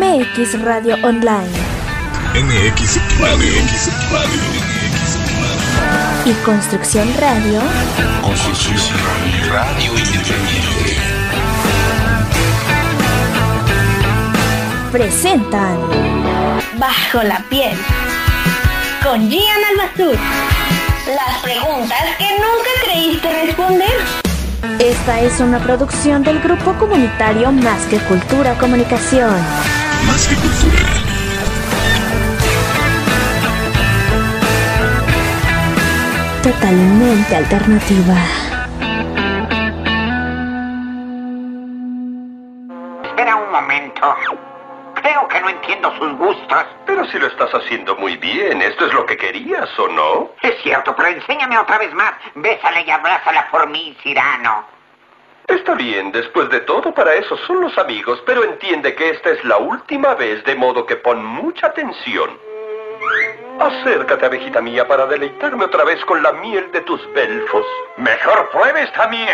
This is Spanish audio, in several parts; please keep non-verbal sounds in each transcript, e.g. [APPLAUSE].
MX Radio Online. MX Radio. Radio. Y Construcción Radio. Construcción Radio Independiente. Presentan Bajo la piel. Con Gian Albazur. Las preguntas que nunca creíste responder. Esta es una producción del grupo comunitario Más que Cultura Comunicación. Más que cultura. Totalmente alternativa. Espera un momento. Creo que no entiendo sus gustos. Pero si lo estás haciendo muy bien, ¿esto es lo que querías o no? Es cierto, pero enséñame otra vez más. Bésala y abrázala por mí, Cirano. Está bien, después de todo, para eso son los amigos, pero entiende que esta es la última vez, de modo que pon mucha atención. Acércate, abejita mía, para deleitarme otra vez con la miel de tus belfos. Mejor pruebe esta miel.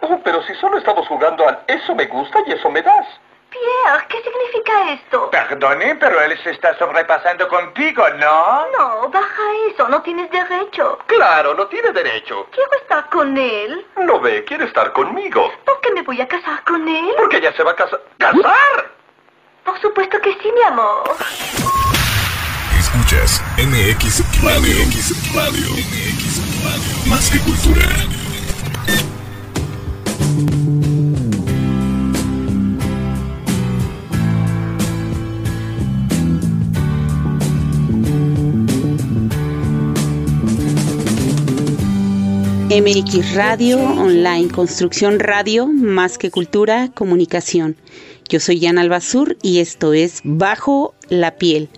Oh, pero si solo estamos jugando al eso me gusta y eso me das. Pierre, ¿qué significa esto? Perdone, pero él se está sobrepasando contigo, ¿no? No, baja eso, no tienes derecho. Claro, no tiene derecho. Quiero estar con él. No ve, quiere estar conmigo. ¿Por qué me voy a casar con él? Porque ella se va a casar. ¿Casar? Por supuesto que sí, mi amor. Escuchas MX Radio. MX Radio. MX Radio. Más que cultura. MX Radio, online, construcción radio, más que cultura, comunicación. Yo soy Jan Albazur y esto es Bajo la piel.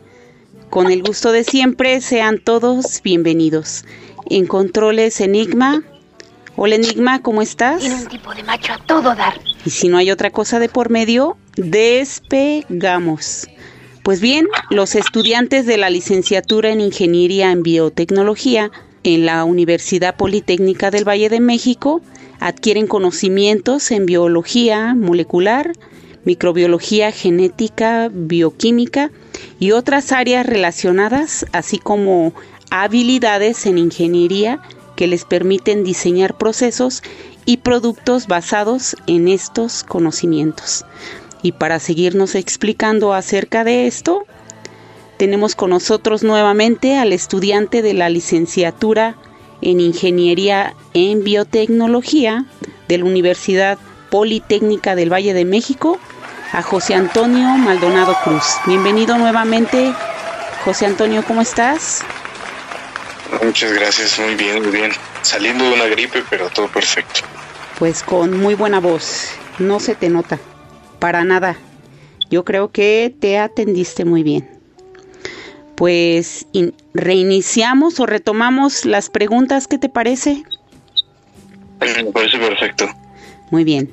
Con el gusto de siempre, sean todos bienvenidos. En controles Enigma. Hola Enigma, ¿cómo estás? Tiene un tipo de macho a todo dar. Y si no hay otra cosa de por medio, despegamos. Pues bien, los estudiantes de la licenciatura en Ingeniería en Biotecnología en la Universidad Politécnica del Valle de México adquieren conocimientos en biología molecular, microbiología genética, bioquímica y otras áreas relacionadas, así como habilidades en ingeniería que les permiten diseñar procesos y productos basados en estos conocimientos. Y para seguirnos explicando acerca de esto, tenemos con nosotros nuevamente al estudiante de la licenciatura en Ingeniería en Biotecnología de la Universidad Politécnica del Valle de México, a José Antonio Maldonado Cruz. Bienvenido nuevamente, José Antonio, ¿cómo estás? Muchas gracias, muy bien, muy bien. Saliendo de una gripe, pero todo perfecto. Pues con muy buena voz, no se te nota, para nada. Yo creo que te atendiste muy bien. Pues reiniciamos o retomamos las preguntas, ¿qué te parece? Me parece perfecto. Muy bien.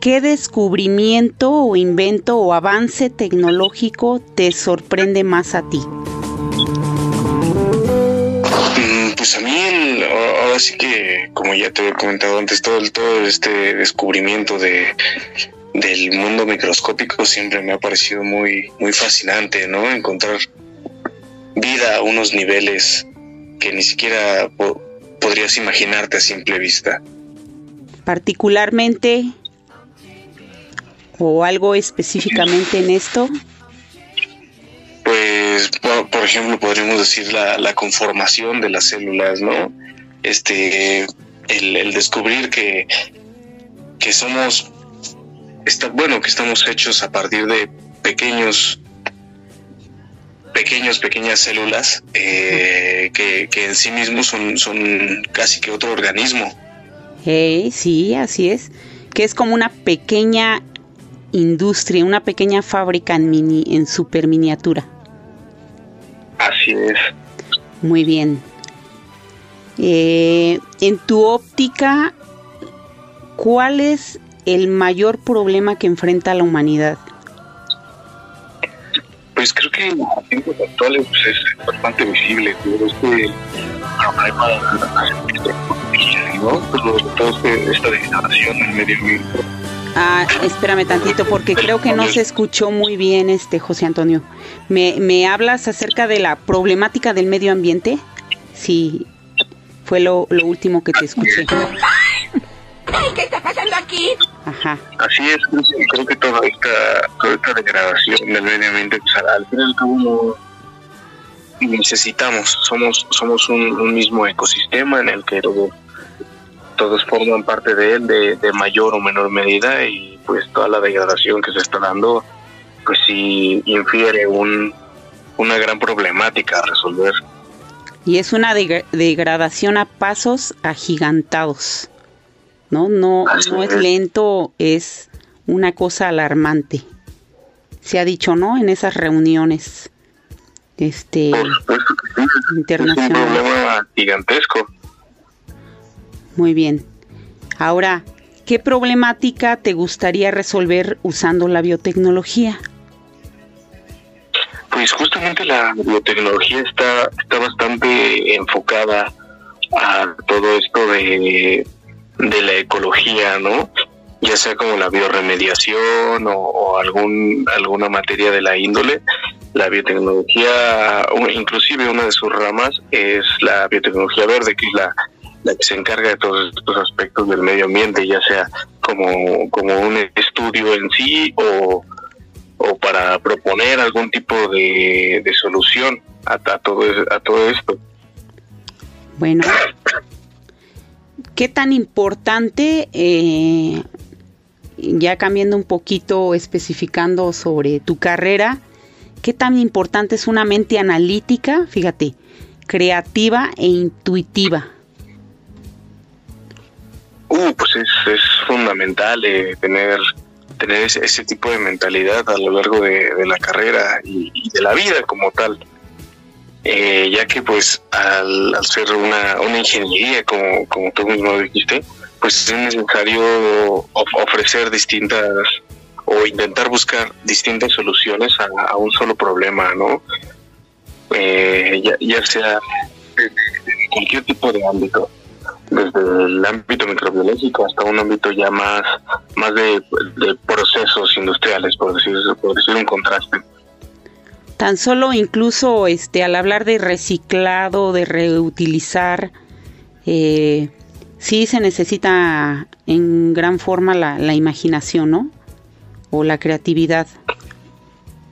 ¿Qué descubrimiento o invento o avance tecnológico te sorprende más a ti? Mm, Pues a mí, el- ahora sí que, como ya te he comentado antes, todo, el- todo este descubrimiento de del mundo microscópico siempre me ha parecido muy, muy fascinante, ¿no? Encontrar vida a unos niveles que ni siquiera po- podrías imaginarte a simple vista. Particularmente o algo específicamente en esto. Pues, por, por ejemplo, podríamos decir la, la conformación de las células, ¿no? Este, el, el descubrir que, que somos, está, bueno, que estamos hechos a partir de pequeños, pequeños, pequeñas células eh, que, que en sí mismos son, son casi que otro organismo. Eh, sí, así es. Que es como una pequeña industria, una pequeña fábrica en mini, en super miniatura. Así es. Muy bien. Eh, en tu óptica, ¿cuál es el mayor problema que enfrenta la humanidad? Pues creo que en los tiempos actuales pues, es bastante visible todo este problema de la tecnología, ¿no? Todo, todo este- esta degradación del medio ambiente Ah, espérame tantito porque creo que no se escuchó muy bien este José Antonio. ¿Me, me hablas acerca de la problemática del medio ambiente? Sí, fue lo, lo último que te escuché. ¿Qué está pasando aquí? Ajá. Así es, pues, creo que toda esta, toda esta degradación del medio ambiente, pues, al al fin y al cabo necesitamos, somos, somos un, un mismo ecosistema en el que todos, todos forman parte de él de, de mayor o menor medida y pues toda la degradación que se está dando, pues sí infiere un, una gran problemática a resolver. Y es una deg- degradación a pasos agigantados. No, no, no es lento, es una cosa alarmante. Se ha dicho, ¿no? En esas reuniones este sí, es un internacionales. problema gigantesco. Muy bien. Ahora, ¿qué problemática te gustaría resolver usando la biotecnología? Pues justamente la biotecnología está, está bastante enfocada a todo esto de, de la ecología, ¿no? Ya sea como la bioremediación o, algún alguna materia de la índole. La biotecnología, inclusive una de sus ramas es la biotecnología verde, que es la, la que se encarga de todos estos aspectos del medio ambiente, ya sea como, como un estudio en sí o, o para proponer algún tipo de, de solución a, a todo, a todo esto. Bueno, ¿qué tan importante, eh, ya cambiando un poquito, especificando sobre tu carrera, qué tan importante es una mente analítica, fíjate, creativa e intuitiva? Uh, pues es, fundamental eh, tener tener ese, ese tipo de mentalidad a lo largo de, la carrera y de la vida como tal. Eh, ya que pues al, ser una, una ingeniería, como, como tú mismo dijiste, pues es necesario of- ofrecer distintas o intentar buscar distintas soluciones a, un solo problema, ¿no? Eh, ya, ya sea cualquier tipo de ámbito desde el ámbito microbiológico hasta un ámbito ya más más de, de procesos industriales por decir por decir un contraste Tan solo incluso este al hablar de reciclado, de reutilizar, eh, sí se necesita en gran forma la, la imaginación, ¿no? O la creatividad.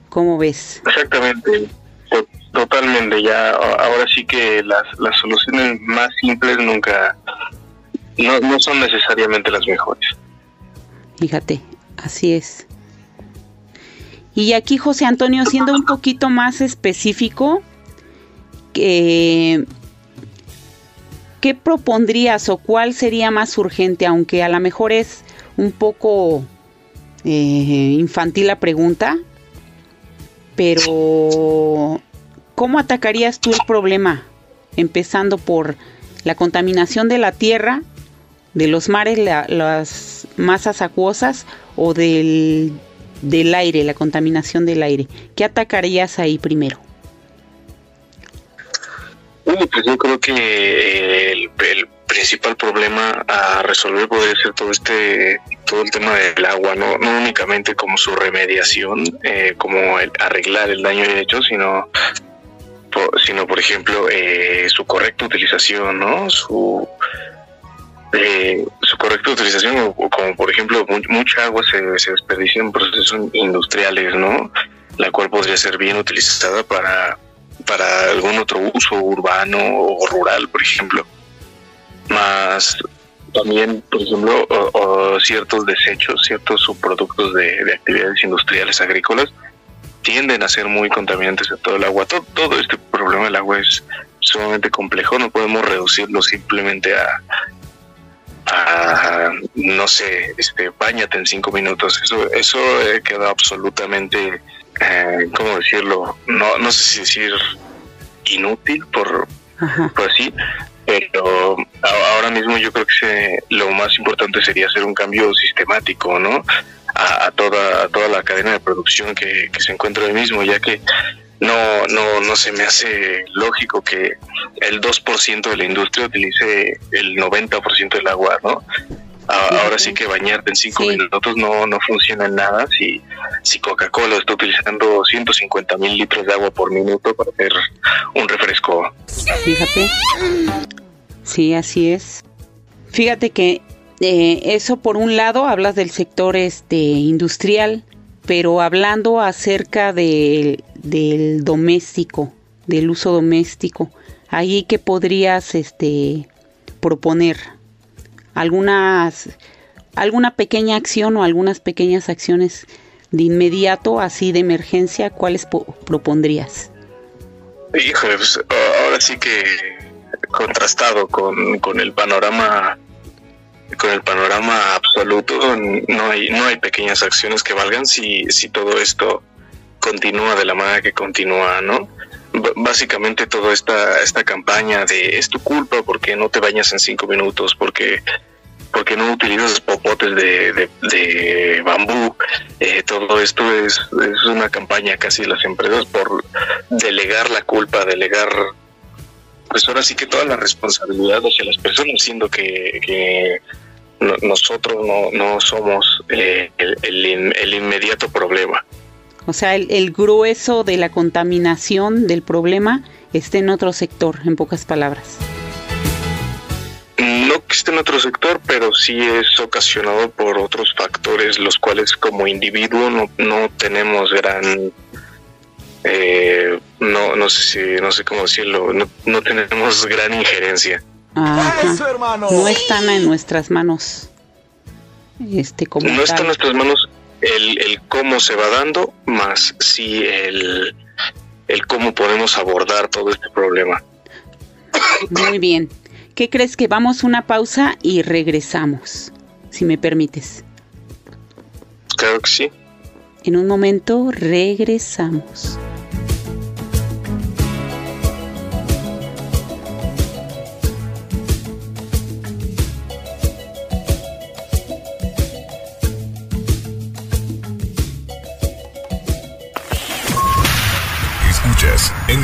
¿Cómo ves? exactamente to- totalmente ya ahora sí que las, las soluciones más simples nunca no, no son necesariamente las mejores Fíjate, así es. Y aquí José Antonio, siendo un poquito más específico, ¿qué propondrías o cuál sería más urgente? Aunque a lo mejor es un poco eh, infantil la pregunta, pero ¿cómo atacarías tú el problema? Empezando por la contaminación de la tierra, de los mares, la- las masas acuosas o del, del aire, la contaminación del aire. ¿Qué atacarías ahí primero? Uh, pues yo creo que el, el principal problema a resolver podría ser todo este todo el tema del agua, no, no únicamente como su remediación, eh, como el arreglar el daño hecho, sino sino por ejemplo eh, su correcta utilización, ¿no? Su eh, su correcta utilización, o, como por ejemplo mu- mucha agua se, se desperdicia en procesos industriales, ¿no? La cual podría ser bien utilizada para para algún otro uso urbano o rural, por ejemplo. Más también, por ejemplo, ciertos desechos, ciertos subproductos de, de actividades industriales agrícolas tienden a ser muy contaminantes a todo el agua. Todo, todo este problema del agua es sumamente complejo, no podemos reducirlo simplemente a, a no sé, este, bañate en cinco minutos. Eso, eso eh, queda absolutamente, eh, ¿cómo decirlo? No, no sé si decir inútil por, Ajá. pues sí, pero ahora mismo yo creo que se- lo más importante sería hacer un cambio sistemático, ¿no? A, a toda a toda la cadena de producción que, que se encuentra hoy mismo, ya que no no no se me hace lógico que el 2% de la industria utilice el 90% del agua, ¿no? Ahora sí que bañarte en cinco minutos no, no funciona en nada si, si Coca-Cola está utilizando 150 mil litros de agua por minuto para hacer un refresco. Fíjate. Sí, así es. Fíjate que eh, eso por un lado hablas del sector este industrial, pero hablando acerca del, del doméstico, del uso doméstico, ahí que podrías este proponer. Algunas alguna pequeña acción o algunas pequeñas acciones de inmediato, así de emergencia, ¿cuáles propondrías? Híjole, pues, ahora sí que contrastado con, con el panorama con el panorama absoluto no hay no hay pequeñas acciones que valgan. Si si todo esto continúa de la manera que continúa no básicamente toda esta esta campaña de es tu culpa porque no te bañas en cinco minutos porque porque no utilizas popotes de, de, bambú. Eh, todo esto es, es una campaña casi de las empresas por delegar la culpa, delegar pues ahora sí que toda la responsabilidad hacia las personas, siendo que, nosotros no, somos eh, el, inmediato problema. O sea, el, el, grueso de la contaminación del problema está en otro sector, en pocas palabras. No existe en otro sector, pero sí es ocasionado por otros factores, los cuales como individuo no, no tenemos gran eh, no, no sé si, no sé cómo decirlo, no, no tenemos gran injerencia. No están en nuestras manos. Este, como no está en nuestras manos el, el, cómo se va dando, más sí el, el cómo podemos abordar todo este problema. Muy bien. ¿Qué crees que vamos una pausa y regresamos? Si me permites. Claro que sí. En un momento regresamos.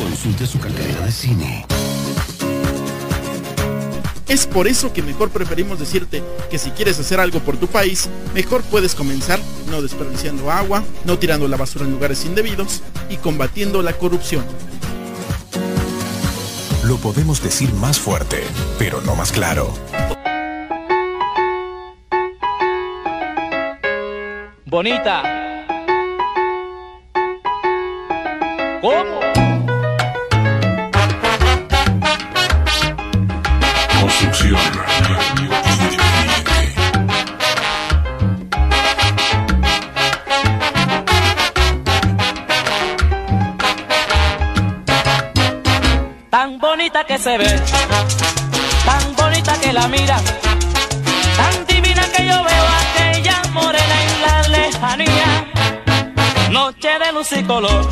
Consulte su cartera de cine. Es por eso que mejor preferimos decirte que si quieres hacer algo por tu país, mejor puedes comenzar no desperdiciando agua, no tirando la basura en lugares indebidos y combatiendo la corrupción. Lo podemos decir más fuerte, pero no más claro. Bonita. ¿Cómo? Tan bonita que se ve, tan bonita que la mira, tan divina que yo veo aquella morena en la lejanía. Noche de luz y color,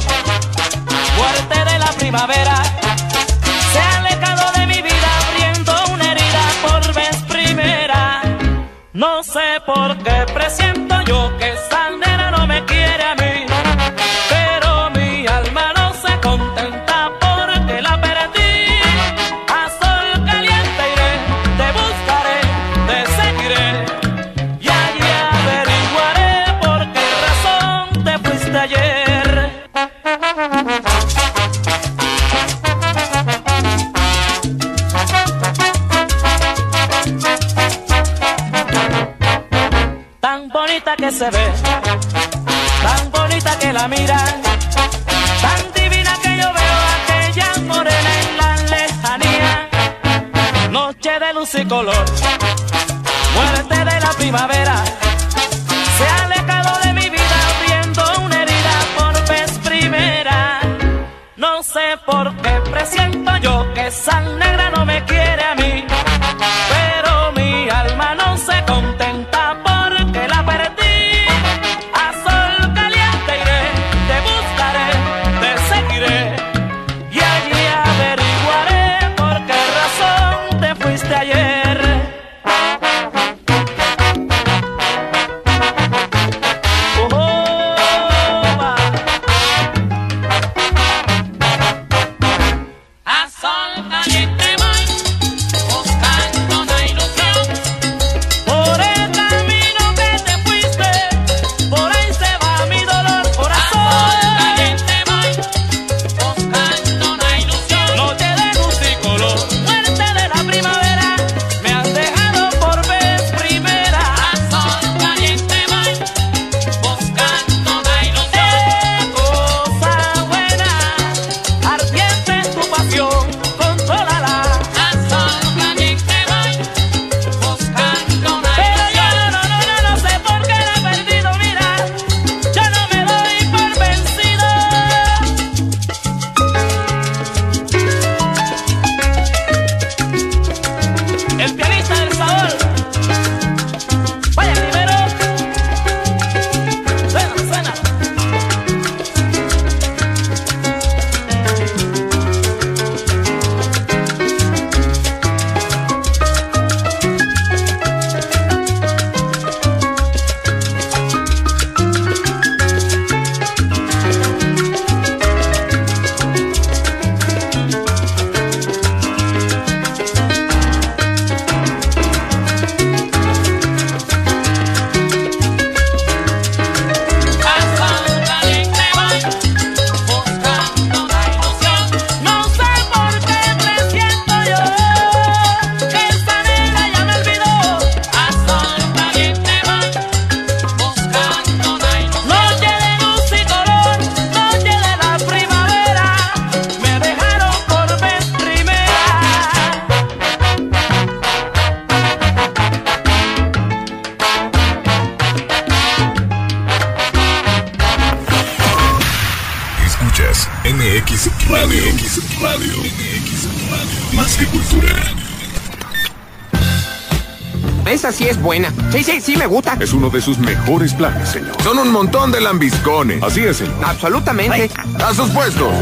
sí es buena. Sí, sí, sí me gusta. Es uno de sus mejores planes, señor. Son un montón de lambiscones. Así es, señor. Absolutamente. A sus puestos.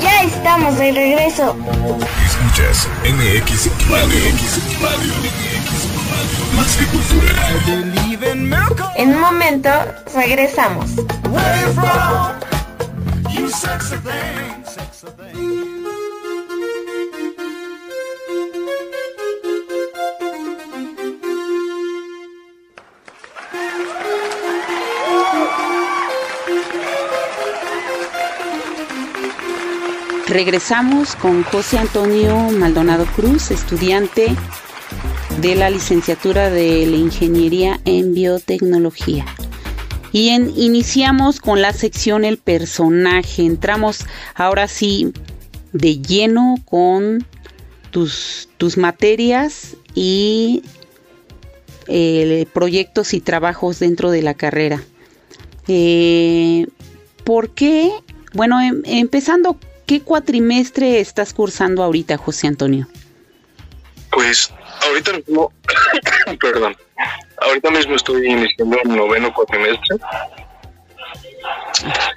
Ya estamos de regreso. Escuchas MX Radio. MX Radio. Más que cultura. En un momento regresamos. Regresamos con José Antonio Maldonado Cruz, estudiante de la licenciatura de la Ingeniería en Biotecnología. Y iniciamos con la sección El personaje. Entramos ahora sí de lleno con tus, tus materias y eh, proyectos y trabajos dentro de la carrera. Eh, ¿Por qué? Bueno, em- empezando, ¿qué cuatrimestre estás cursando ahorita, José Antonio? Pues ahorita mismo, [COUGHS] perdón, ahorita mismo estoy iniciando el noveno cuatrimestre.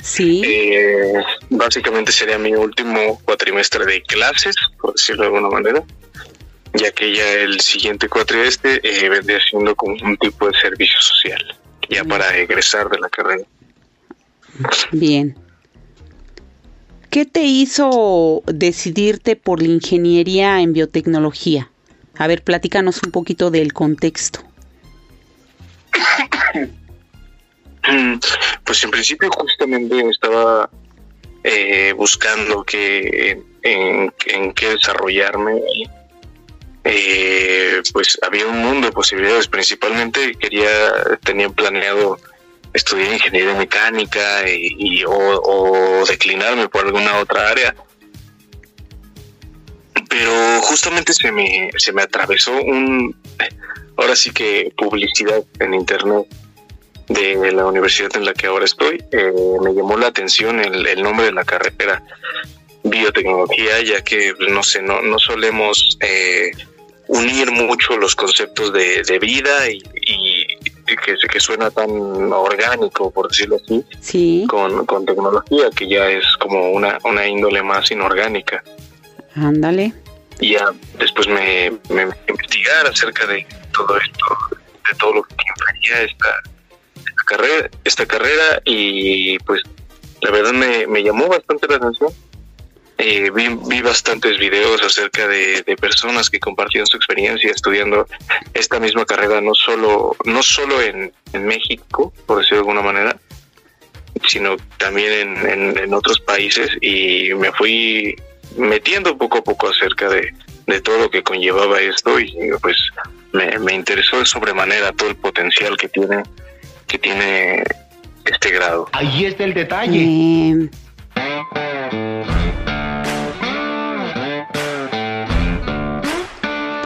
Sí. Eh, básicamente sería mi último cuatrimestre de clases, por decirlo de alguna manera, ya que ya el siguiente cuatrimestre eh, vendría siendo como un tipo de servicio social, ya para egresar de la carrera. Bien. ¿Qué te hizo decidirte por la ingeniería en biotecnología? A ver, platícanos un poquito del contexto. [CLEARS THROAT] Pues en principio justamente estaba eh, buscando que en, en qué desarrollarme. Eh, pues había un mundo de posibilidades. Principalmente quería, tenía planeado estudiar ingeniería mecánica y, o, declinarme por alguna otra área. Pero justamente se me, se me atravesó un, ahora sí que publicidad en internet de la universidad en la que ahora estoy, eh, me llamó la atención el, el nombre de la carrera, biotecnología, ya que, no sé, no, no solemos eh, unir mucho los conceptos de, de vida y que, que suena tan orgánico, por decirlo así, Sí, con, con tecnología, que ya es como una, una índole más inorgánica. ándale. Y ya después me, me investigar acerca de todo esto, de todo lo que implicaría esta, esta carrera, esta carrera y pues la verdad me, me llamó bastante la atención. Eh, vi, vi bastantes videos acerca de, de personas que compartían su experiencia estudiando esta misma carrera, no solo, no solo en, en México, por decirlo de alguna manera, sino también en, en- en otros países y me fui metiendo poco a poco acerca de, de todo lo que conllevaba esto y pues me, me interesó de sobremanera todo el potencial que tiene que tiene este grado. Ahí está el detalle. Eh,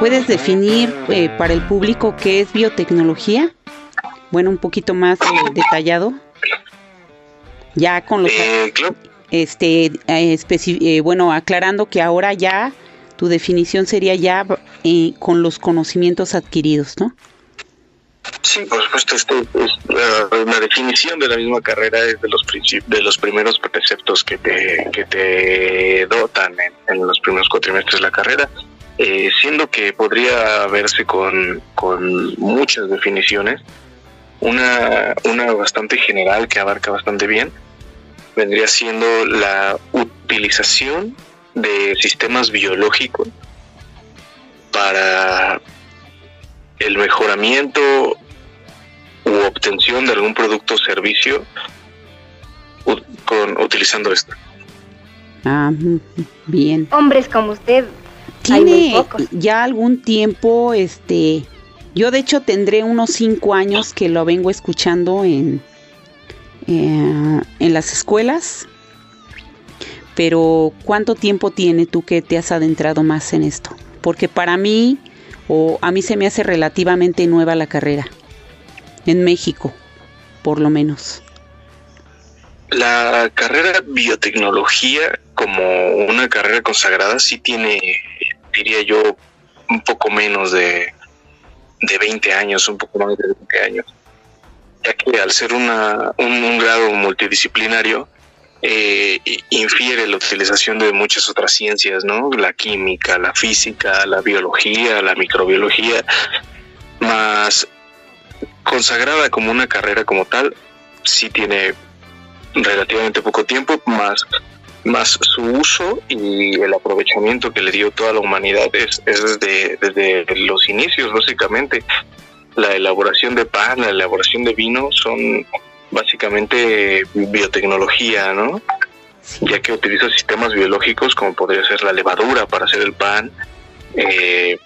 ¿Puedes definir eh, para el público qué es biotecnología? Bueno, un poquito más eh, detallado. Ya con los... Eh. Este, eh, eh, bueno, aclarando que ahora ya tu definición sería ya eh, con los conocimientos adquiridos, ¿no? Sí, por supuesto, esto es la, la definición de la misma carrera es de los de los primeros preceptos que te, que te dotan en, en los primeros cuatrimestres de la carrera, eh, siendo que podría verse con, con muchas definiciones, una, una bastante general que abarca bastante bien, vendría siendo la utilización de sistemas biológicos para el mejoramiento u obtención de algún producto o servicio con, utilizando esto. Ah, mm, bien. Hombres como usted. Tiene ya algún tiempo, este, yo de hecho tendré unos cinco años que lo vengo escuchando en, eh, en las escuelas. Pero ¿cuánto tiempo tiene tú que te has adentrado más en esto? Porque para mí, o a mí se me hace relativamente nueva la carrera. En México, por lo menos. la carrera biotecnología como una carrera consagrada sí tiene, diría yo, un poco menos de, de 20 años, un poco más de 20 años, ya que al ser una, un, grado multidisciplinario, eh, infiere la utilización de muchas otras ciencias, ¿no? La química, la física, la biología, la microbiología, más consagrada como una carrera como tal, sí tiene relativamente poco tiempo, más, más su uso y el aprovechamiento que le dio toda la humanidad es, es desde, desde los inicios, básicamente. La elaboración de pan, la elaboración de vino son básicamente biotecnología, ¿no? Ya que utiliza sistemas biológicos como podría ser la levadura para hacer el pan, eh,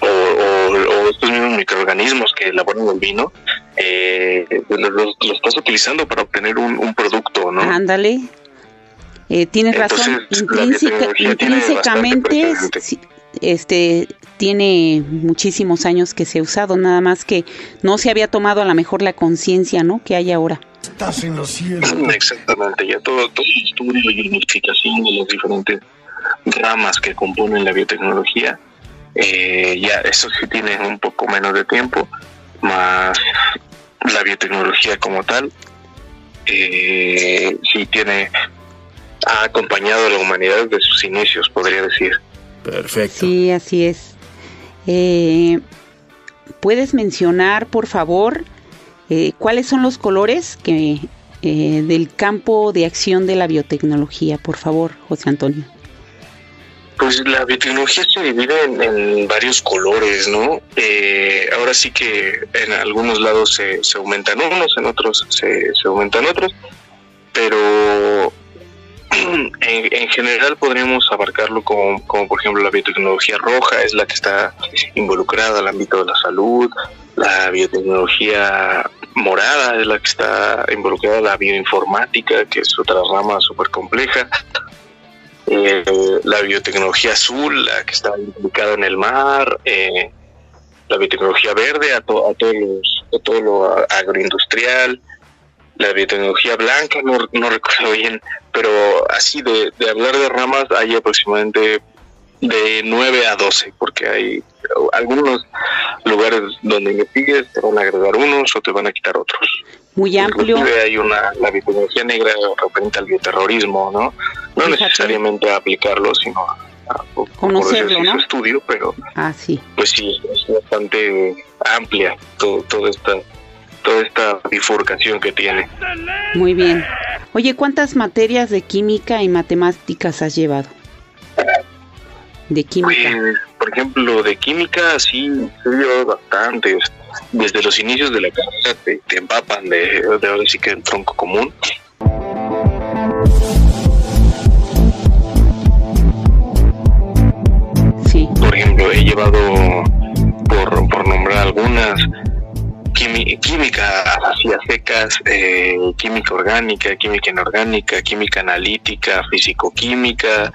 o, estos mismos microorganismos que elaboran el vino, eh, los, estás utilizando para obtener un, producto, ¿no? Ándale. Eh, tienes razón, intrínsecamente este tiene muchísimos años que se ha usado, nada más que no se había tomado a lo mejor la conciencia, ¿no? Que hay ahora. Estás en los cielos. [LAUGHS] Exactamente, ya todo, todo el estudio y unificación de las diferentes ramas que componen la biotecnología eh, ya eso sí tiene un poco menos de tiempo, más la biotecnología como tal, eh, sí tiene, ha acompañado a la humanidad desde sus inicios, podría decir. Perfecto. Sí, así es. Eh, ¿Puedes mencionar, por favor, eh, cuáles son los colores que del campo de acción de la biotecnología? Por favor, José Antonio. Pues la biotecnología se divide en, varios colores, ¿no? Eh, ahora sí que en algunos lados se, aumentan unos, en otros se, aumentan otros, pero [CLEARS THROAT] en, general podríamos abarcarlo como, como, por ejemplo la biotecnología roja es la que está involucrada al ámbito de la salud, la biotecnología morada es la que está involucrada la bioinformática, que es otra rama súper compleja, eh, la biotecnología azul, la que está implicada en el mar, eh, la biotecnología verde, a, todo lo agroindustrial, la biotecnología blanca, no, no recuerdo bien, pero así de, de hablar de ramas hay aproximadamente de 9 a 12, porque hay algunos lugares donde investigues te van a agregar unos o te van a quitar otros. Muy amplio. hay una, la biotecnología negra representa al bioterrorismo, ¿no? No necesariamente a aplicarlo, sino a, conocerlo, ¿no? estudio, pero ah, sí. pues sí, es bastante amplia todo, toda esta toda esta bifurcación que tiene. Muy bien. Oye, ¿cuántas materias de química y matemáticas has llevado? De química. Pues, por ejemplo, de química sí, se llevado bastante. Desde los inicios de la carrera te, te empapan de, de ahora sí que un tronco común. Sí. Por ejemplo, he llevado, por, por nombrar algunas, química así secas, eh, química orgánica, química inorgánica, química analítica, físico-química,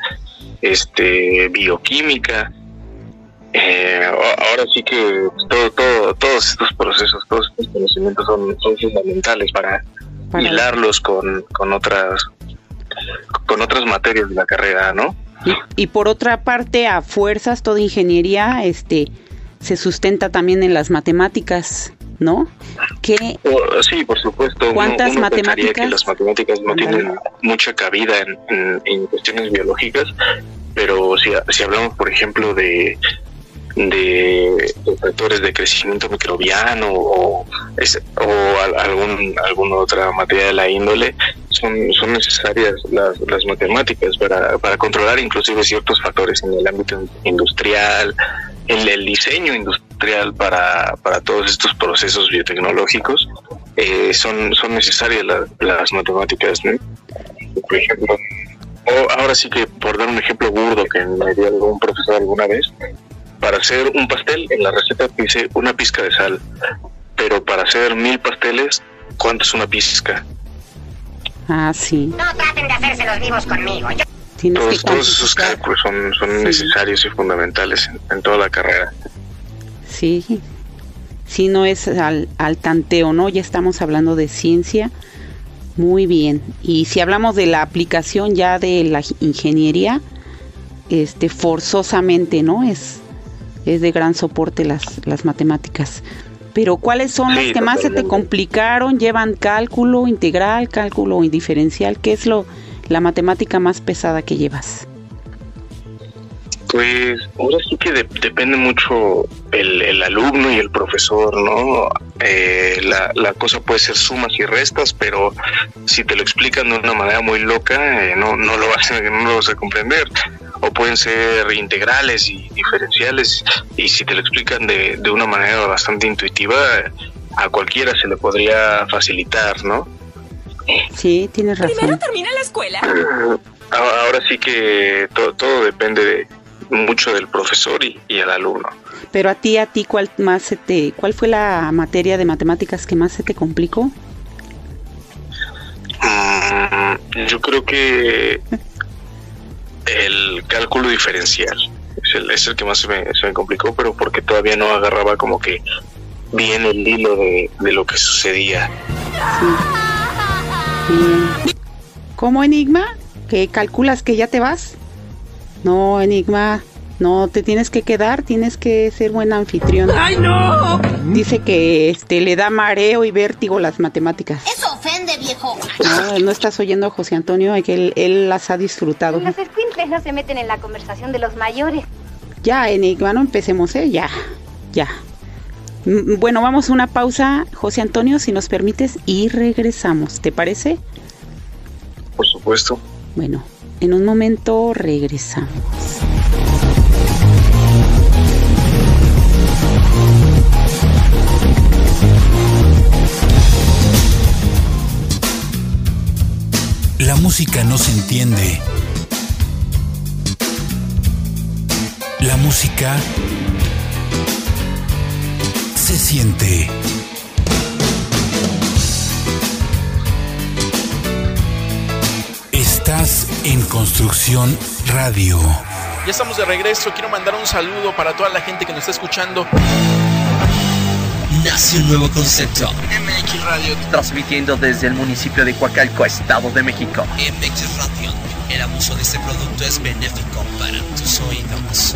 este, bioquímica. Eh, ahora sí que todo, todo, todos estos procesos, todos estos conocimientos son, son fundamentales para, hilarlos con, con otras con otras materias de la carrera, ¿no? Y, y, por otra parte, a fuerzas, toda ingeniería este, se sustenta también en las matemáticas, ¿no? Que, sí, por supuesto. ¿Cuántas matemáticas? Que las matemáticas no tienen mucha cabida en, cuestiones biológicas, pero si, si hablamos, por ejemplo, de de factores de crecimiento microbiano o, o algún, alguna otra materia de la índole, son, son necesarias las, las matemáticas para, para controlar inclusive ciertos factores en el ámbito industrial, en el diseño industrial para, para todos estos procesos biotecnológicos. Eh, son, son necesarias las matemáticas. Por ejemplo, o ahora sí que por dar un ejemplo burdo que me dio algún profesor alguna vez, para hacer un pastel en la receta dice una pizca de sal, pero para hacer mil pasteles, ¿cuánto es una pizca? Ah, sí. No traten de hacerse los vivos conmigo. Todos, todos, esos cálculos son, son necesarios y fundamentales en, toda la carrera. Sí, si no es al, al tanteo, ¿no? Ya estamos hablando de ciencia Muy bien. Y si hablamos de la aplicación ya de la ingeniería, este forzosamente, ¿no? Es, es de gran soporte las, las matemáticas. Pero ¿cuáles son las que más se te complicaron? ¿Llevan cálculo integral, cálculo diferencial? ¿Qué es lo la matemática más pesada que llevas? Pues ahora sí que depende mucho el, alumno y el profesor, ¿no? Eh, la, cosa puede ser sumas y restas, pero si te lo explican de una manera muy loca, eh, no, no, lo vas a, [LAUGHS] no lo vas a comprender. O pueden ser integrales y diferenciales, y si te lo explican de, de una manera bastante intuitiva, a cualquiera se le podría facilitar, ¿no? Sí, tienes razón. Primero termina la escuela. Ahora sí que todo, todo depende de, mucho del profesor y, y, el alumno. Pero a ti, a ti, ¿cuál más se te, cuál fue la materia de matemáticas que más se te complicó? Mm, yo creo que el cálculo diferencial es el, que más se me, se me, complicó, pero porque todavía no agarraba como que bien el hilo de, de lo que sucedía. Sí. ¿Cómo Enigma? ¿Que calculas que ya te vas? No, Enigma, no te tienes que quedar, tienes que ser buen anfitrión. ¡Ay, no! Dice que este le da mareo y vértigo las matemáticas. Eso ofende, viejo. No, no estás oyendo a José Antonio, que él, las ha disfrutado. Los escuincles no se meten en la conversación de los mayores. Ya, Enigma, no empecemos, ¿eh? Ya, ya. Bueno, vamos a una pausa, José Antonio, si nos permites, y regresamos. ¿Te parece? Por supuesto. Bueno, en un momento regresamos. La música no se entiende. La música se siente. Estás en Construcción Radio. Ya estamos de regreso. Quiero mandar un saludo para toda la gente que nos está escuchando. Nace un nuevo concepto. MX Radio. Transmitiendo desde el municipio de Coacalco, Estado de México. MX Radio. El abuso de este producto es benéfico para tus oídos.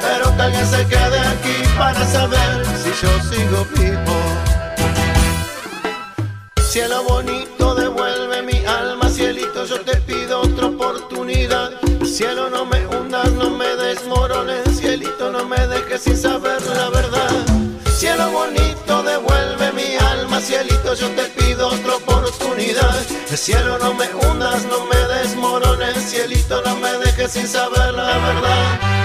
Pero que alguien se quede aquí para saber si yo sigo vivo. Cielo bonito, devuelve mi alma, cielito, yo te pido otra oportunidad. Cielo, no me hundas, no me desmorones, cielito, no me dejes sin saber la verdad. Cielo bonito, devuelve mi alma, cielito yo te pido otra oportunidad. El cielo no me hundas, no me desmorones, cielito no me dejes sin saber la verdad.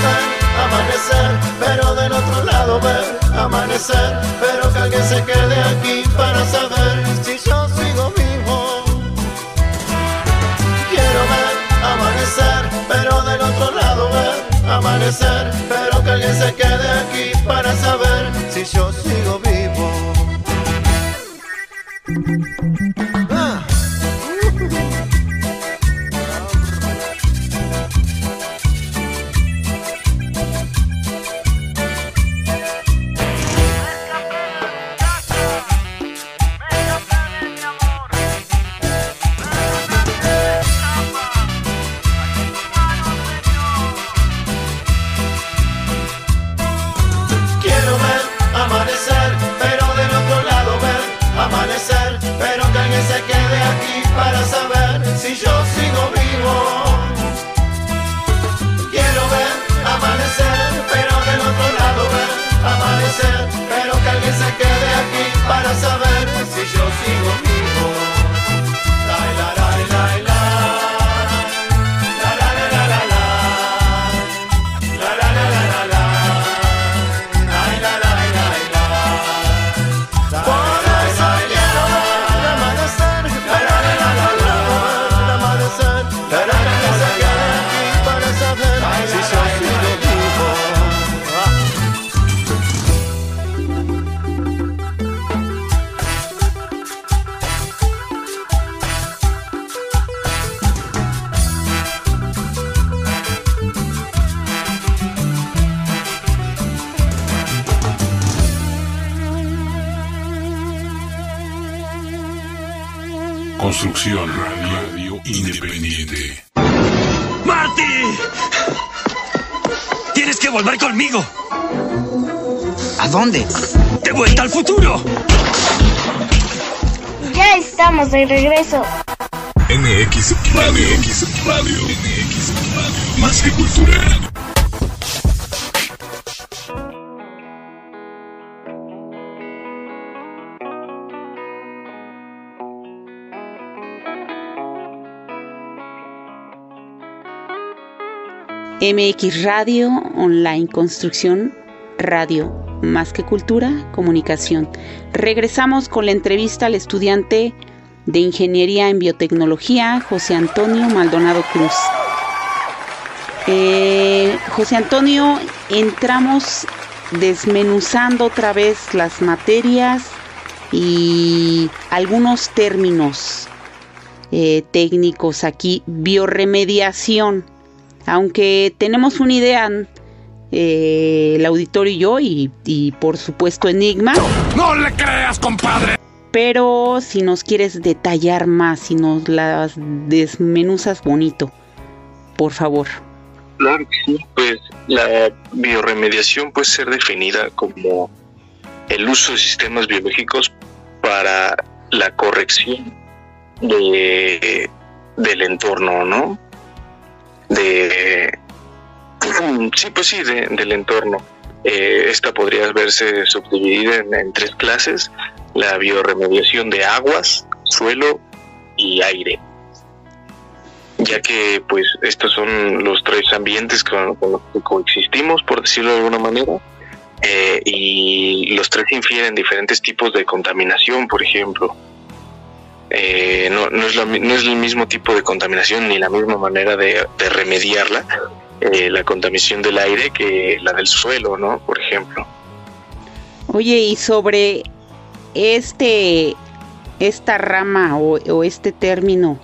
Amanecer, pero del otro lado ver amanecer, pero que alguien se quede aquí para saber si yo sigo vivo. Quiero ver amanecer, pero del otro lado ver amanecer, pero que alguien se quede aquí para saber si yo sigo vivo. Dónde? ¡De vuelta al futuro! Ya estamos de regreso. MX Radio. MX Radio. MX Radio. Más que cultura. MX Radio, online construcción, radio, más que cultura, comunicación. Regresamos con la entrevista al estudiante de Ingeniería en Biotecnología, José Antonio Maldonado Cruz. Eh, José Antonio, entramos desmenuzando otra vez las materias y algunos términos eh, técnicos aquí. Bioremediación aunque tenemos una idea, eh, el auditorio y yo, y, y por supuesto Enigma. ¡No le creas, compadre! Pero si nos quieres detallar más, si nos las desmenuzas bonito, por favor. Claro que sí, pues la bioremediación puede ser definida como el uso de sistemas biológicos para la corrección de, del entorno, ¿no? De, [CLEARS THROAT] sí, pues sí, de- del entorno. Eh, esta podría verse subdividida en, tres clases, la bioremediación de aguas, suelo y aire ya que pues estos son los tres ambientes con, los que coexistimos, por decirlo de alguna manera, eh, y los tres infieren diferentes tipos de contaminación, por ejemplo. Eh, no, no, es no es el mismo tipo de contaminación ni la misma manera de remediarla, eh, la contaminación del aire que la del suelo, ¿no? Por ejemplo. Oye, y sobre este, esta rama o, o este término,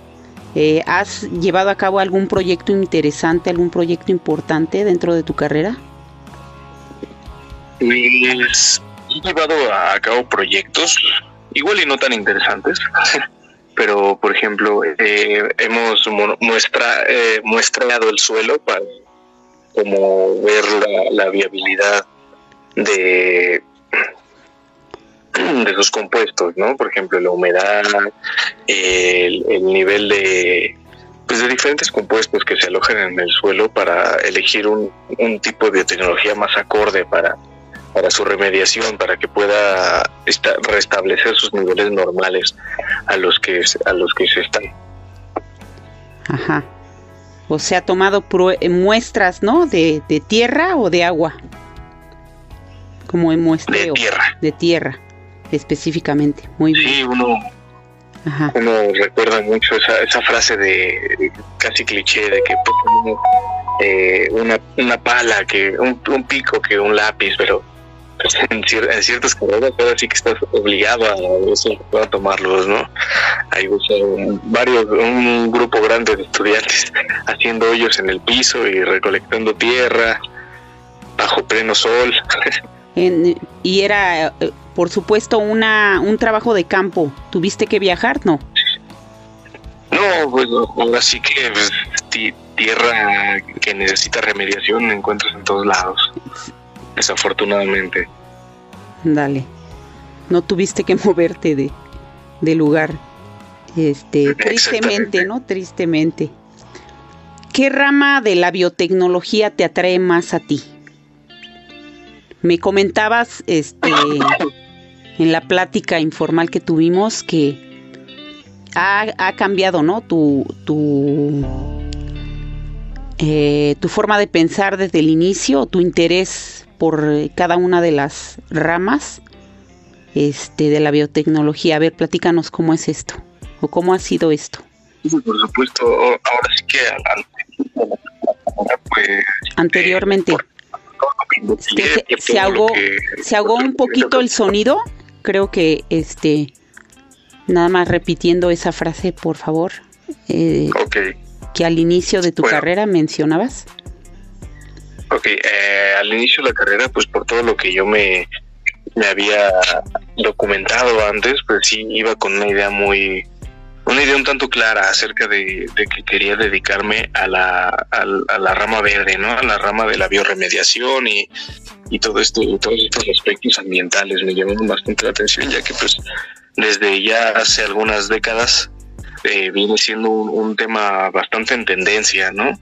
eh, ¿has llevado a cabo algún proyecto interesante, algún proyecto importante dentro de tu carrera? Pues he llevado a cabo proyectos, igual y no tan interesantes, [LAUGHS] pero por ejemplo, eh, hemos mo- muestra, eh, muestreado el suelo para como ver la, la viabilidad de, de sus compuestos, ¿no? Por ejemplo, la humedad, el, el nivel de pues de diferentes compuestos que se alojan en el suelo para elegir un, un tipo de tecnología más acorde para para su remediación, para que pueda esta- restablecer sus niveles normales a los que a los que se están. Ajá. O sea, ha tomado eh, muestras, ¿no? De, de tierra o de agua. Como en muestreo. De tierra. De tierra, específicamente. Muy bien. Sí, uno Ajá. uno recuerda mucho esa, esa frase de casi cliché de que pues, uno, eh, una, una pala que un, un pico que un lápiz pero [LAUGHS] en, cier- en ciertas carreras ahora sí que estás obligado a, eso, a tomarlos no hay varios un grupo grande de estudiantes haciendo hoyos en el piso y recolectando tierra bajo pleno sol [LAUGHS] En- y era, por supuesto, una, un trabajo de campo. ¿Tuviste que viajar? No. No, pues ahora sí que pues, ti- tierra que necesita remediación encuentras en todos lados, desafortunadamente. Dale. No tuviste que [LAUGHS] moverte de, de lugar. Este, [LAUGHS] tristemente, ¿no? Tristemente. ¿Qué rama de la biotecnología te atrae más a ti? Me comentabas, este, [COUGHS] en la plática informal que tuvimos que ha, ha cambiado, ¿no? Tu, tu, eh, tu forma de pensar desde el inicio, tu interés por eh, cada una de las ramas este, de la biotecnología. A ver, platícanos cómo es esto o cómo ha sido esto. Por supuesto, ahora sí que al, al- pues Anteriormente, es que se, se ahogó, que- se ahogó un poquito el sonido. Creo que, este, nada más repitiendo esa frase, por favor, eh, que al inicio de tu Bueno. carrera mencionabas. Ok, eh, al inicio de la carrera, pues por todo lo que yo me, me había documentado antes, pues sí iba con una idea muy, una idea un tanto clara acerca de, que quería dedicarme a la, al- a la rama verde, ¿no? A la rama de la bioremediación y, y todo esto, y todos estos aspectos ambientales me llamaron bastante la atención, ya que pues desde ya hace algunas décadas eh, viene siendo un tema bastante en tendencia, ¿no?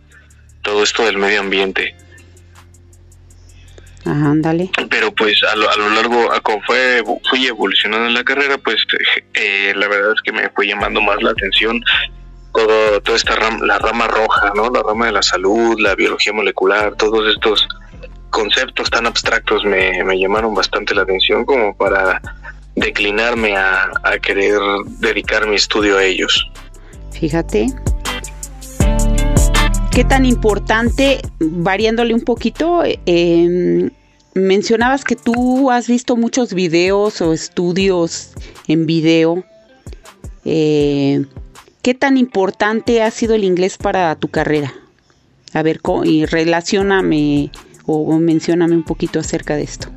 Todo esto del medio ambiente Ajá, ándale. pero pues a lo, a lo largo, a como fue, fui evolucionando en la carrera, pues eh, la verdad es que me fue llamando más la atención todo, toda esta rama, la rama roja, ¿no? La rama de la salud, la biología molecular, todos estos conceptos tan abstractos me, me llamaron bastante la atención como para declinarme a, a querer dedicar mi estudio a ellos. Fíjate. ¿Qué tan importante, variándole un poquito, eh, mencionabas que tú has visto muchos videos o estudios en video. Eh, ¿Qué tan importante ha sido el inglés para tu carrera? A ver, y relacioname o, mencióname un poquito acerca de esto.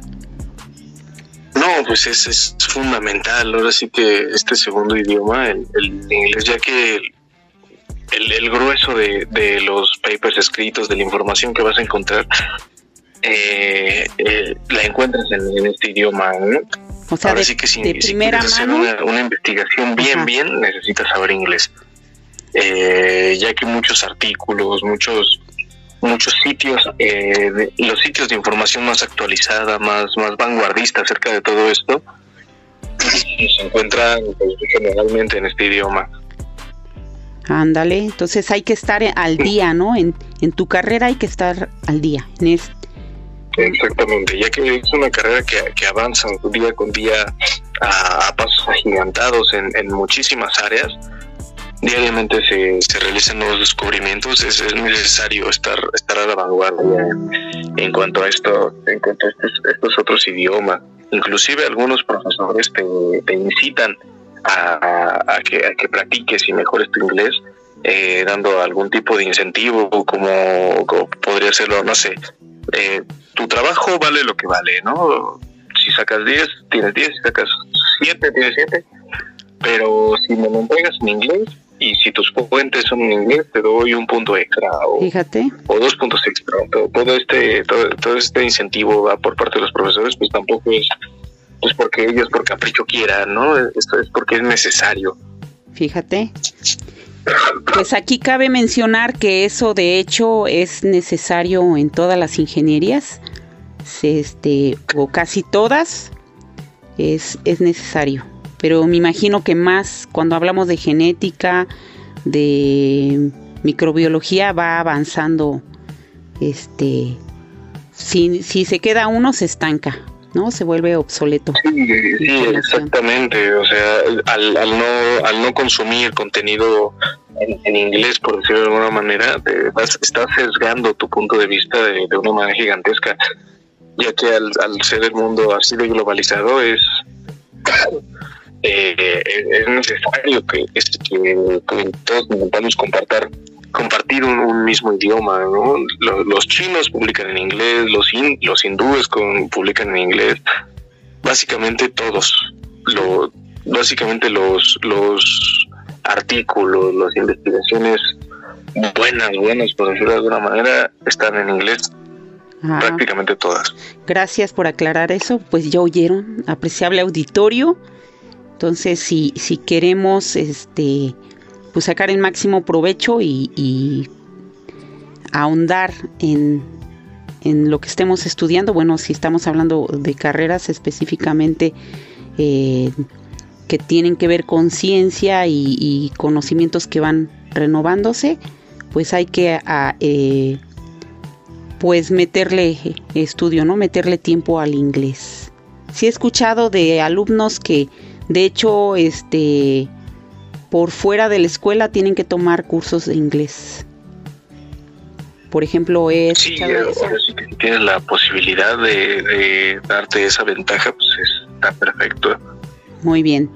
No, pues es, es fundamental. Ahora sí que este segundo idioma, el, el inglés, ya que el, grueso de, de los papers escritos, de la información que vas a encontrar, eh, eh, la encuentras en, en este idioma. ¿no? O sea, Ahora de, sí que si, de si primera quieres hacer mano. una, una investigación bien, bien, necesitas saber inglés. Eh, ya que muchos artículos, muchos muchos sitios, eh, de- los sitios de información más actualizada, más, más vanguardista acerca de todo esto, se encuentran pues, generalmente en este idioma. Ándale, entonces hay que estar al día, ¿no? En, en tu carrera hay que estar al día. En Exactamente, ya que es una carrera que, que avanza día con día a, a pasos agigantados en, en muchísimas áreas. Diariamente se, se realizan nuevos descubrimientos, es, es necesario estar, estar a la vanguardia en, en cuanto a esto, en cuanto a estos, estos otros idiomas. Inclusive algunos profesores te, te incitan a, a que, a que practiques y mejores tu inglés, eh, dando algún tipo de incentivo, como, como podría serlo, no sé, eh, tu trabajo vale lo que vale, ¿no? Si sacas 10, tienes 10, si sacas 7, tienes 7, pero si me lo entregas en inglés y si tus fuentes son en inglés, te doy un punto extra o, Fíjate. o dos puntos extra. Todo, todo este todo, todo este incentivo va por parte de los profesores, pues tampoco es pues porque ellos por capricho quieran, ¿no? Esto es porque es necesario. Fíjate. Pues aquí cabe mencionar que eso de hecho es necesario en todas las ingenierías, este, o casi todas, es, es necesario. Pero me imagino que más cuando hablamos de genética, de microbiología, va avanzando. Este, si, si se queda uno, se estanca. ¿No? Se vuelve obsoleto. Sí, exactamente. O sea, al, al, no, al no consumir contenido en, inglés, por decirlo de alguna manera, te vas, estás sesgando tu punto de vista de, una manera gigantesca, ya que al, al, ser el mundo así de globalizado es... Eh, es necesario que, que, que todos intentamos compartir compartir un, mismo idioma, ¿no? Los, chinos publican en inglés, los, los hindúes con, publican en inglés, básicamente todos, lo, básicamente los, los artículos, las investigaciones buenas, buenas, por decirlo de alguna manera, están en inglés. Ah. prácticamente todas. Gracias por aclarar eso, pues ya oyeron, apreciable auditorio. Entonces, si, si queremos este pues sacar el máximo provecho y, ahondar en, lo que estemos estudiando. Bueno, si estamos hablando de carreras específicamente eh, que tienen que ver con ciencia y, conocimientos que van renovándose, pues hay que eh, pues meterle estudio, ¿no? Meterle tiempo al inglés. Sí he escuchado de alumnos que de hecho este por fuera de la escuela tienen que tomar cursos de inglés. Por ejemplo, es... Sí, si tienes la posibilidad de, darte esa ventaja, pues está perfecto. Muy bien.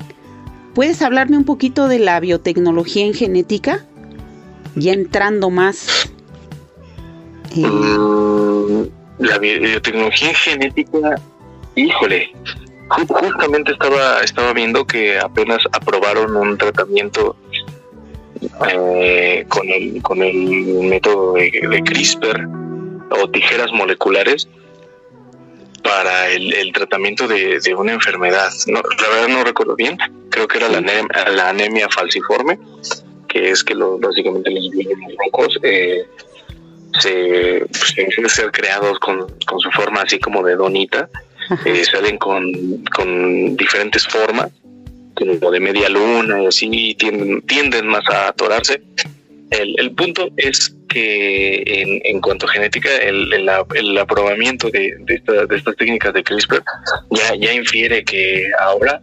¿Puedes hablarme un poquito de la biotecnología en genética? Ya entrando más. Mm, la biotecnología en genética, híjole, justamente estaba, estaba viendo que apenas aprobaron un tratamiento eh, con, el, con el método de, CRISPR o tijeras moleculares para el, tratamiento de, una enfermedad. No, la verdad no recuerdo bien, creo que era la, la anemia falciforme, que es que lo, básicamente los glóbulos rojos eh, se, pues, ser creados con, con su forma así como de donita [LAUGHS] eh, salen con, con diferentes formas, como de media luna y así, tienden, tienden más a atorarse. El, el punto es que en, en cuanto a genética, el, el, el aprobamiento de, de, de, estas técnicas de CRISPR ya, ya infiere que ahora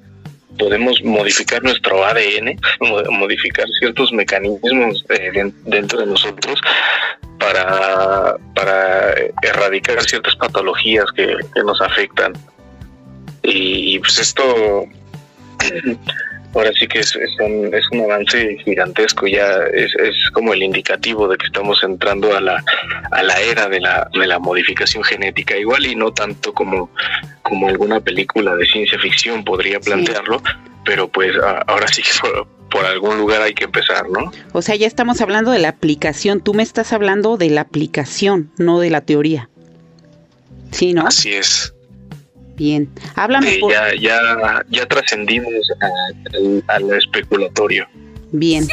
podemos modificar nuestro ADN, [LAUGHS] modificar ciertos mecanismos eh, dentro de nosotros para, para erradicar ciertas patologías que, nos afectan. Y, pues esto [CLEARS THROAT] ahora sí que es, es, un, es un avance gigantesco, ya es, es como el indicativo de que estamos entrando a la, a la era de la, de la modificación genética, igual y no tanto como, como alguna película de ciencia ficción podría plantearlo, pero pues ahora sí que [LAUGHS] por, algún lugar hay que empezar, ¿no? O sea, ya estamos hablando de la aplicación, tú me estás hablando de la aplicación, no de la teoría. Sí, ¿no? Así es. Bien, háblame. Ya, ya, ya trascendimos al, especulatorio. Bien.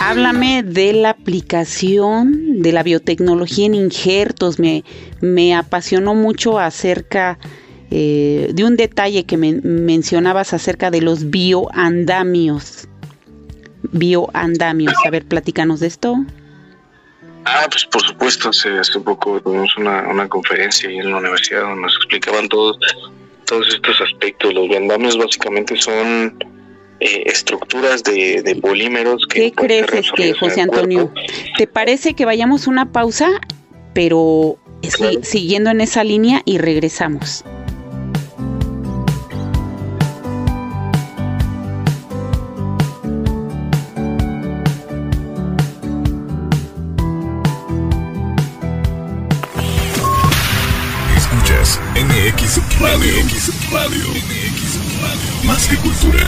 Háblame de la aplicación de la biotecnología en injertos. Me, me apasionó mucho acerca eh, de un detalle que me mencionabas acerca de los bioandamios. Bioandamios. A ver, platícanos de esto. Ah, pues por supuesto, hace, poco tuvimos una, una conferencia ahí en la universidad donde nos explicaban todos, todos estos aspectos. Los andamios básicamente son eh, estructuras de, polímeros que... ¿Qué crees, este, José Antonio? ¿Te parece que vayamos una pausa, pero siguiendo en esa línea y regresamos? Radio. X Radio. Más que cultura.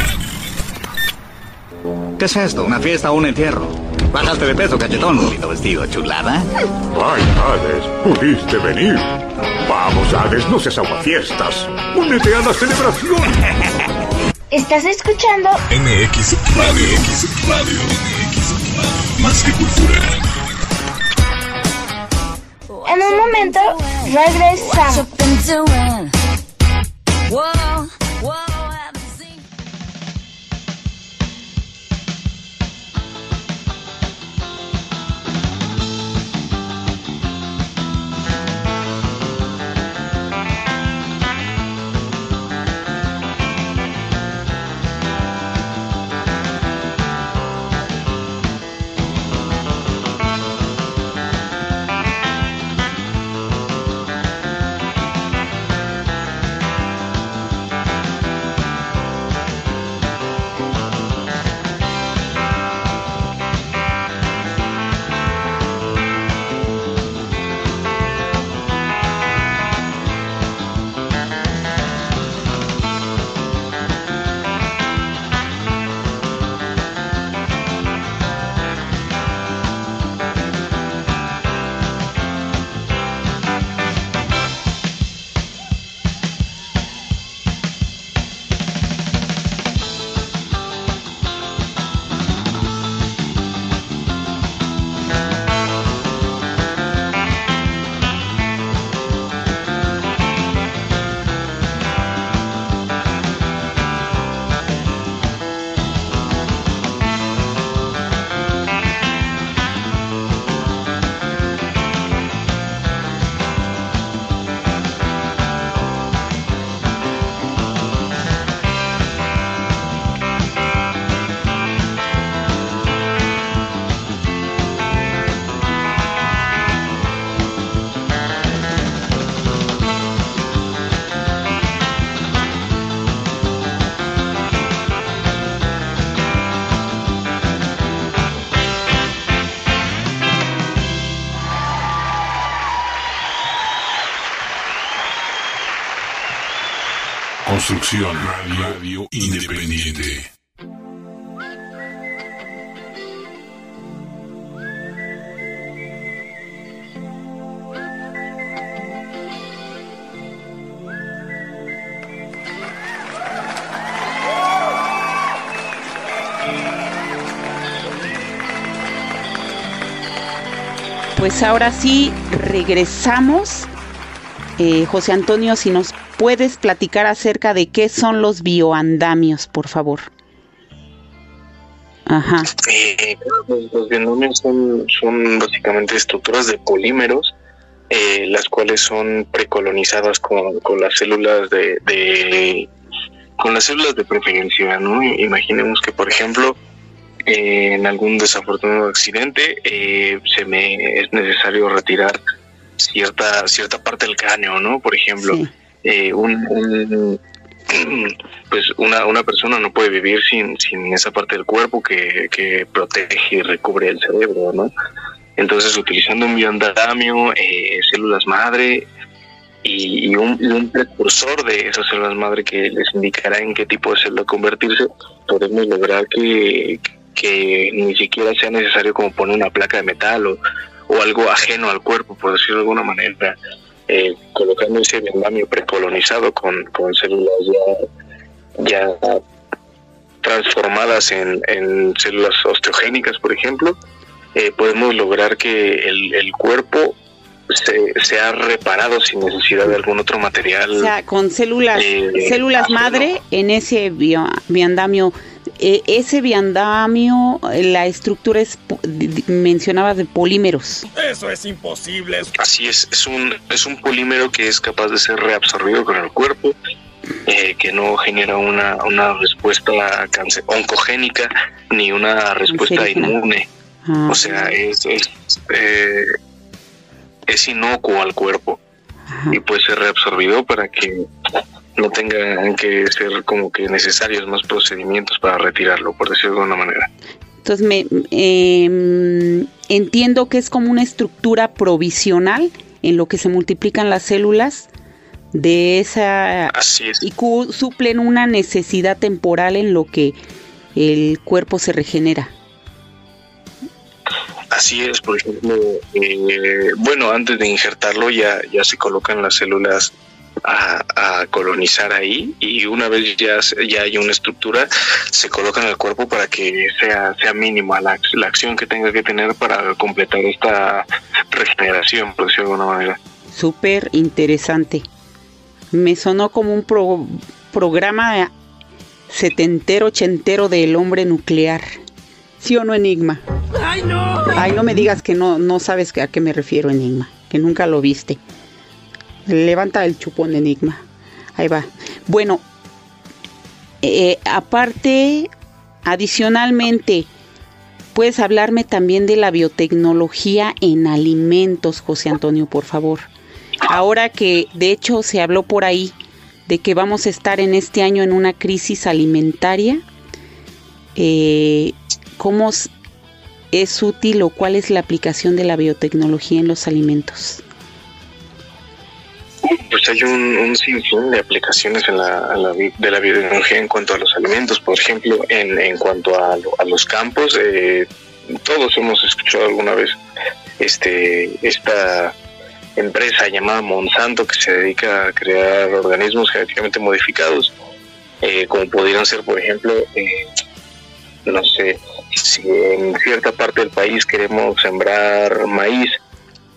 ¿Qué es esto? ¿Una fiesta o un entierro? Bajaste de peso, cachetón. Bonito vestido, chulada. Ay, Hades, pudiste venir. Vamos, Hades, no seas fiestas. Únete a la celebración. ¿Estás escuchando? MX Radio. MX Radio. MX Radio. Más que cultura. En un momento regresamos. Whoa, whoa. Construcción Radio Independiente. Pues ahora sí, regresamos. Eh, José Antonio, si nos puedes platicar acerca de qué son los bioandamios, por favor. Ajá. Eh, los bioandamios son, son básicamente estructuras de polímeros, eh, las cuales son precolonizadas con, con las células de, de, con las células de preferencia, ¿no? Imaginemos que, por ejemplo, eh, en algún desafortunado accidente se me es necesario retirar cierta cierta parte del cráneo, ¿no? Por ejemplo, eh, un, pues una, una persona no puede vivir sin, sin esa parte del cuerpo que, que protege y recubre el cerebro, ¿no? Entonces, utilizando un bioandamio, eh, células madre y, y, un, y, un, precursor de esas células madre que les indicará en qué tipo de célula convertirse, podemos lograr que, que ni siquiera sea necesario como poner una placa de metal o, o algo ajeno al cuerpo, por decirlo de alguna manera, eh, colocando ese biomamio precolonizado con, con células ya, ya transformadas en, en, células osteogénicas, por ejemplo, eh, podemos lograr que el, el cuerpo se, sea reparado sin necesidad de algún otro material. O sea, con células, eh, células madre en ese bio, biandamio eh, ese biandamio, la estructura es, mencionaba de polímeros. Eso es imposible. Así es, es un, es un polímero que es capaz de ser reabsorbido con el cuerpo, eh, que no genera una, una respuesta cancer oncogénica ni una respuesta inmune. Ah. O sea, es, es, eh, es inocuo al cuerpo Ajá. y puede ser reabsorbido para que no tengan que ser como que necesarios más procedimientos para retirarlo, por decirlo de alguna manera. Entonces, me, eh, entiendo que es como una estructura provisional en lo que se multiplican las células de esa y suplen una necesidad temporal en lo que el cuerpo se regenera. Así es, por ejemplo, eh, bueno, antes de injertarlo ya, ya se colocan las células a, a, colonizar ahí y una vez ya, ya hay una estructura, se coloca en el cuerpo para que sea, sea mínima la, la acción que tenga que tener para completar esta regeneración, por decirlo de alguna manera. Súper interesante. Me sonó como un pro, programa setentero, ochentero del hombre nuclear. ¿Sí o no, Enigma? ¡Ay, no! Ay, no me digas que no, no sabes a qué me refiero, Enigma, que nunca lo viste. Levanta el chupón, Enigma. Ahí va. Bueno, eh, aparte, adicionalmente, puedes hablarme también de la biotecnología en alimentos, José Antonio, por favor. Ahora que, de hecho, se habló por ahí de que vamos a estar en este año en una crisis alimentaria, eh, ¿cómo es útil o cuál es la aplicación de la biotecnología en los alimentos? Pues hay un, un sinfín de aplicaciones en la, en la, de la biotecnología en cuanto a los alimentos. Por ejemplo, en, en cuanto a, a los campos, eh, todos hemos escuchado alguna vez este esta empresa llamada Monsanto que se dedica a crear organismos genéticamente modificados, eh, como pudieran ser, por ejemplo, eh, no sé, si en cierta parte del país queremos sembrar maíz,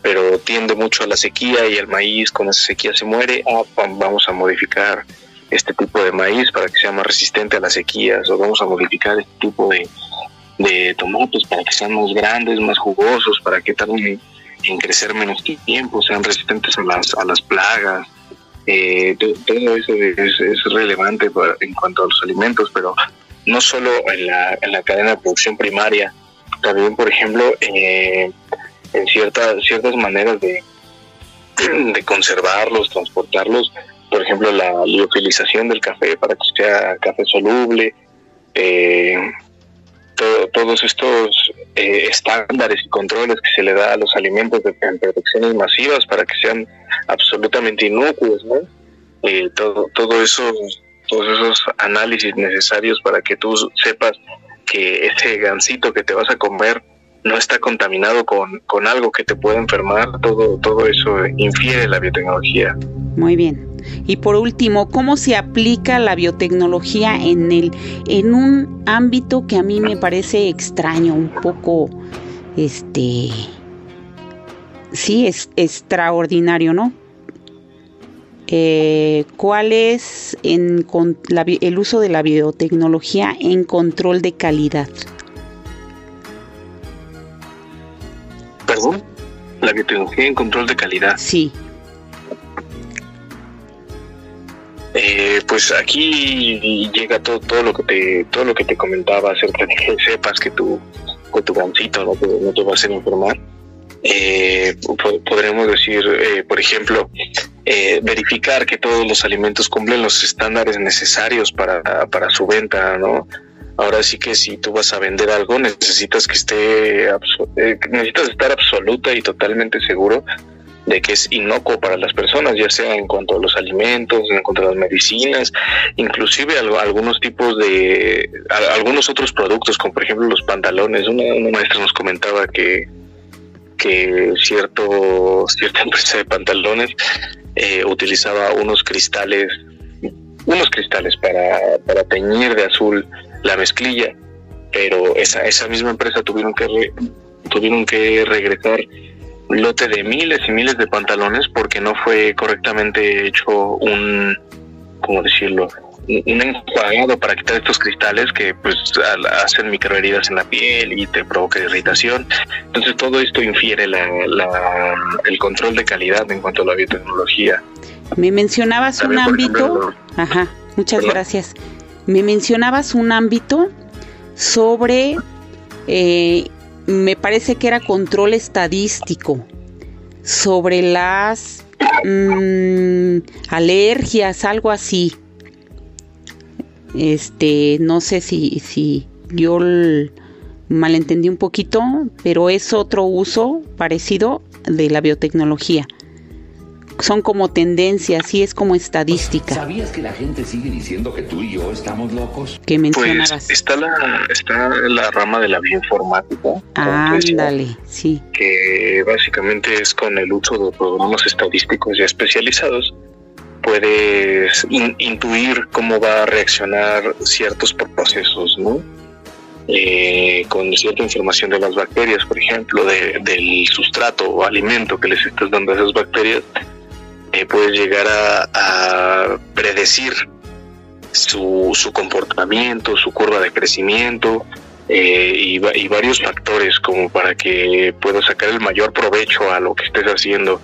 pero tiende mucho a la sequía y el maíz con esa sequía se muere, ah, vamos a modificar este tipo de maíz para que sea más resistente a las sequías o vamos a modificar este tipo de, de tomates para que sean más grandes, más jugosos, para que tarden en crecer menos tiempo, sean resistentes a las, a las plagas. Eh, todo eso es, relevante en cuanto a los alimentos, pero no solo en la, en la cadena de producción primaria, también, por ejemplo, eh, en ciertas ciertas maneras de, [CLEARS THROAT] de conservarlos, transportarlos, por ejemplo, la liofilización del café para que sea café soluble, eh, todo, todos estos eh, estándares y controles que se le da a los alimentos de, en protecciones masivas para que sean absolutamente inocuos, ¿no? Eh, todo, todo eso, todos esos análisis necesarios para que tú sepas que ese gansito que te vas a comer no está contaminado con, con algo que te puede enfermar, todo, todo eso infiere la biotecnología. Muy bien. Y por último, ¿cómo se aplica la biotecnología en el en un ámbito que a mí me parece extraño, un poco este sí es extraordinario, ¿no? Eh, ¿Cuál es en, con, la, el uso de la biotecnología en control de calidad? La biotecnología en control de calidad. Sí. Eh, pues aquí llega todo, todo lo que te todo lo que te comentaba acerca de que sepas que tu que tu gancito no te, no te va a hacer enfermar eh, podremos decir eh, por ejemplo eh, verificar que todos los alimentos cumplen los estándares necesarios para, para su venta no ahora sí que si tú vas a vender algo necesitas que esté eh, necesitas estar absoluta y totalmente seguro de que es inocuo para las personas, ya sea en cuanto a los alimentos, en cuanto a las medicinas, inclusive algunos tipos de, algunos otros productos, como por ejemplo los pantalones. Una, una maestra nos comentaba que, que cierto, cierta [LAUGHS] empresa de pantalones eh, utilizaba unos cristales, unos cristales para, para teñir de azul la mezclilla, pero esa, esa misma empresa tuvieron que, re, tuvieron que regresar lote de miles y miles de pantalones porque no fue correctamente hecho un, ¿cómo decirlo? Un enjuagado para quitar estos cristales que pues hacen microheridas en la piel y te provoca irritación. Entonces todo esto infiere la, la, el control de calidad en cuanto a la biotecnología. Me mencionabas También, un ámbito... Ejemplo, Ajá, muchas ¿verdad? gracias. Me mencionabas un ámbito sobre eh, me parece que era control estadístico sobre las mmm, alergias, algo así. Este, no sé si, si yo malentendí un poquito, pero es otro uso parecido de la biotecnología son como tendencias y es como estadística. ¿Sabías que la gente sigue diciendo que tú y yo estamos locos? Que mencionabas. Pues está la, está la rama de la bioinformática. Ándale, sí. Que básicamente es con el uso de programas estadísticos ya especializados puedes intuir cómo va a reaccionar ciertos procesos, ¿no? Eh, con cierta información de las bacterias, por ejemplo, del sustrato o alimento que les estás dando a esas bacterias, eh, puedes llegar a, predecir su, su, comportamiento, su curva de crecimiento eh, y, varios factores como para que puedas sacar el mayor provecho a lo que estés haciendo.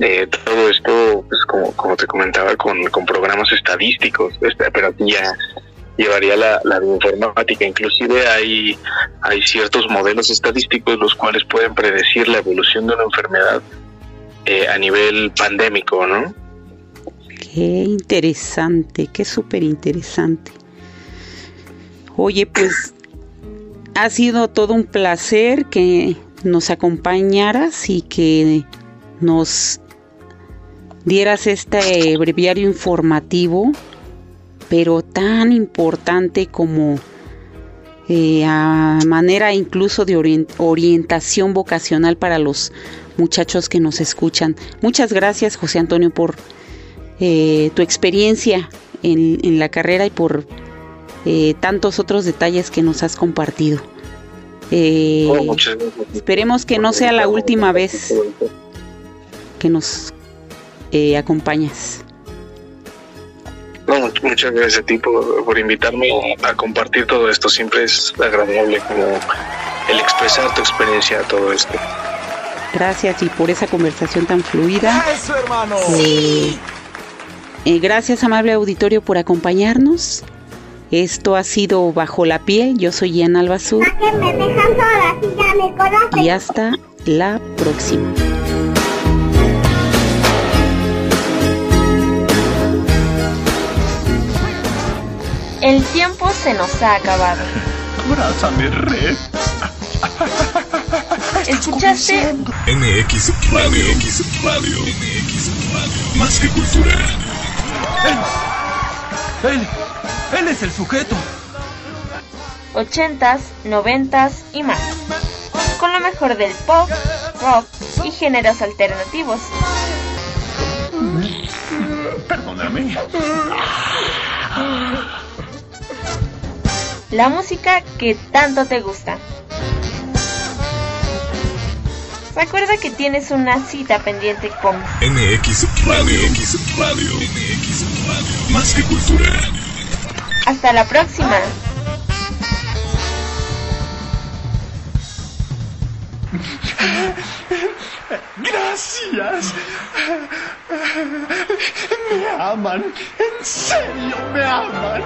Eh, todo esto, pues como, como te comentaba, con, con programas estadísticos, este, pero ya llevaría la, la informática. Inclusive hay, hay ciertos modelos estadísticos los cuales pueden predecir la evolución de una enfermedad eh, a nivel pandémico, ¿no? Qué interesante, qué súper interesante. Oye, pues ha sido todo un placer que nos acompañaras y que nos dieras este breviario informativo, pero tan importante como eh, a manera incluso de orientación vocacional para los muchachos que nos escuchan. Muchas gracias José Antonio por eh, tu experiencia en, la carrera y por eh, tantos otros detalles que nos has compartido. Oh, esperemos que no sea la última vez que nos acompañas. muchas gracias a ti por, invitarme a compartir todo esto. Siempre es agradable como el expresar tu experiencia a todo esto. Gracias y por esa conversación tan fluida. ¡Eso, hermano! Sí. Eh, gracias, amable auditorio, por acompañarnos. Esto ha sido Bajo la Piel. Yo soy Ian Albazur. Y hasta la próxima. El tiempo se nos ha acabado. Abrázame, red. [LAUGHS] ¿Escuchaste? MX Radio. MX Radio. MX Radio. Más que cultura. Él, él, él es el sujeto. Ochentas, noventas y más. Con lo mejor del pop, rock y géneros alternativos. Perdóname. La música que tanto te gusta. Recuerda que tienes una cita pendiente con MX Radio. MX Radio. MX Radio. Más que cultura. Hasta la próxima. Gracias. Me aman. En serio, me aman.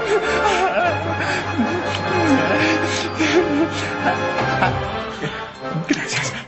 Gracias.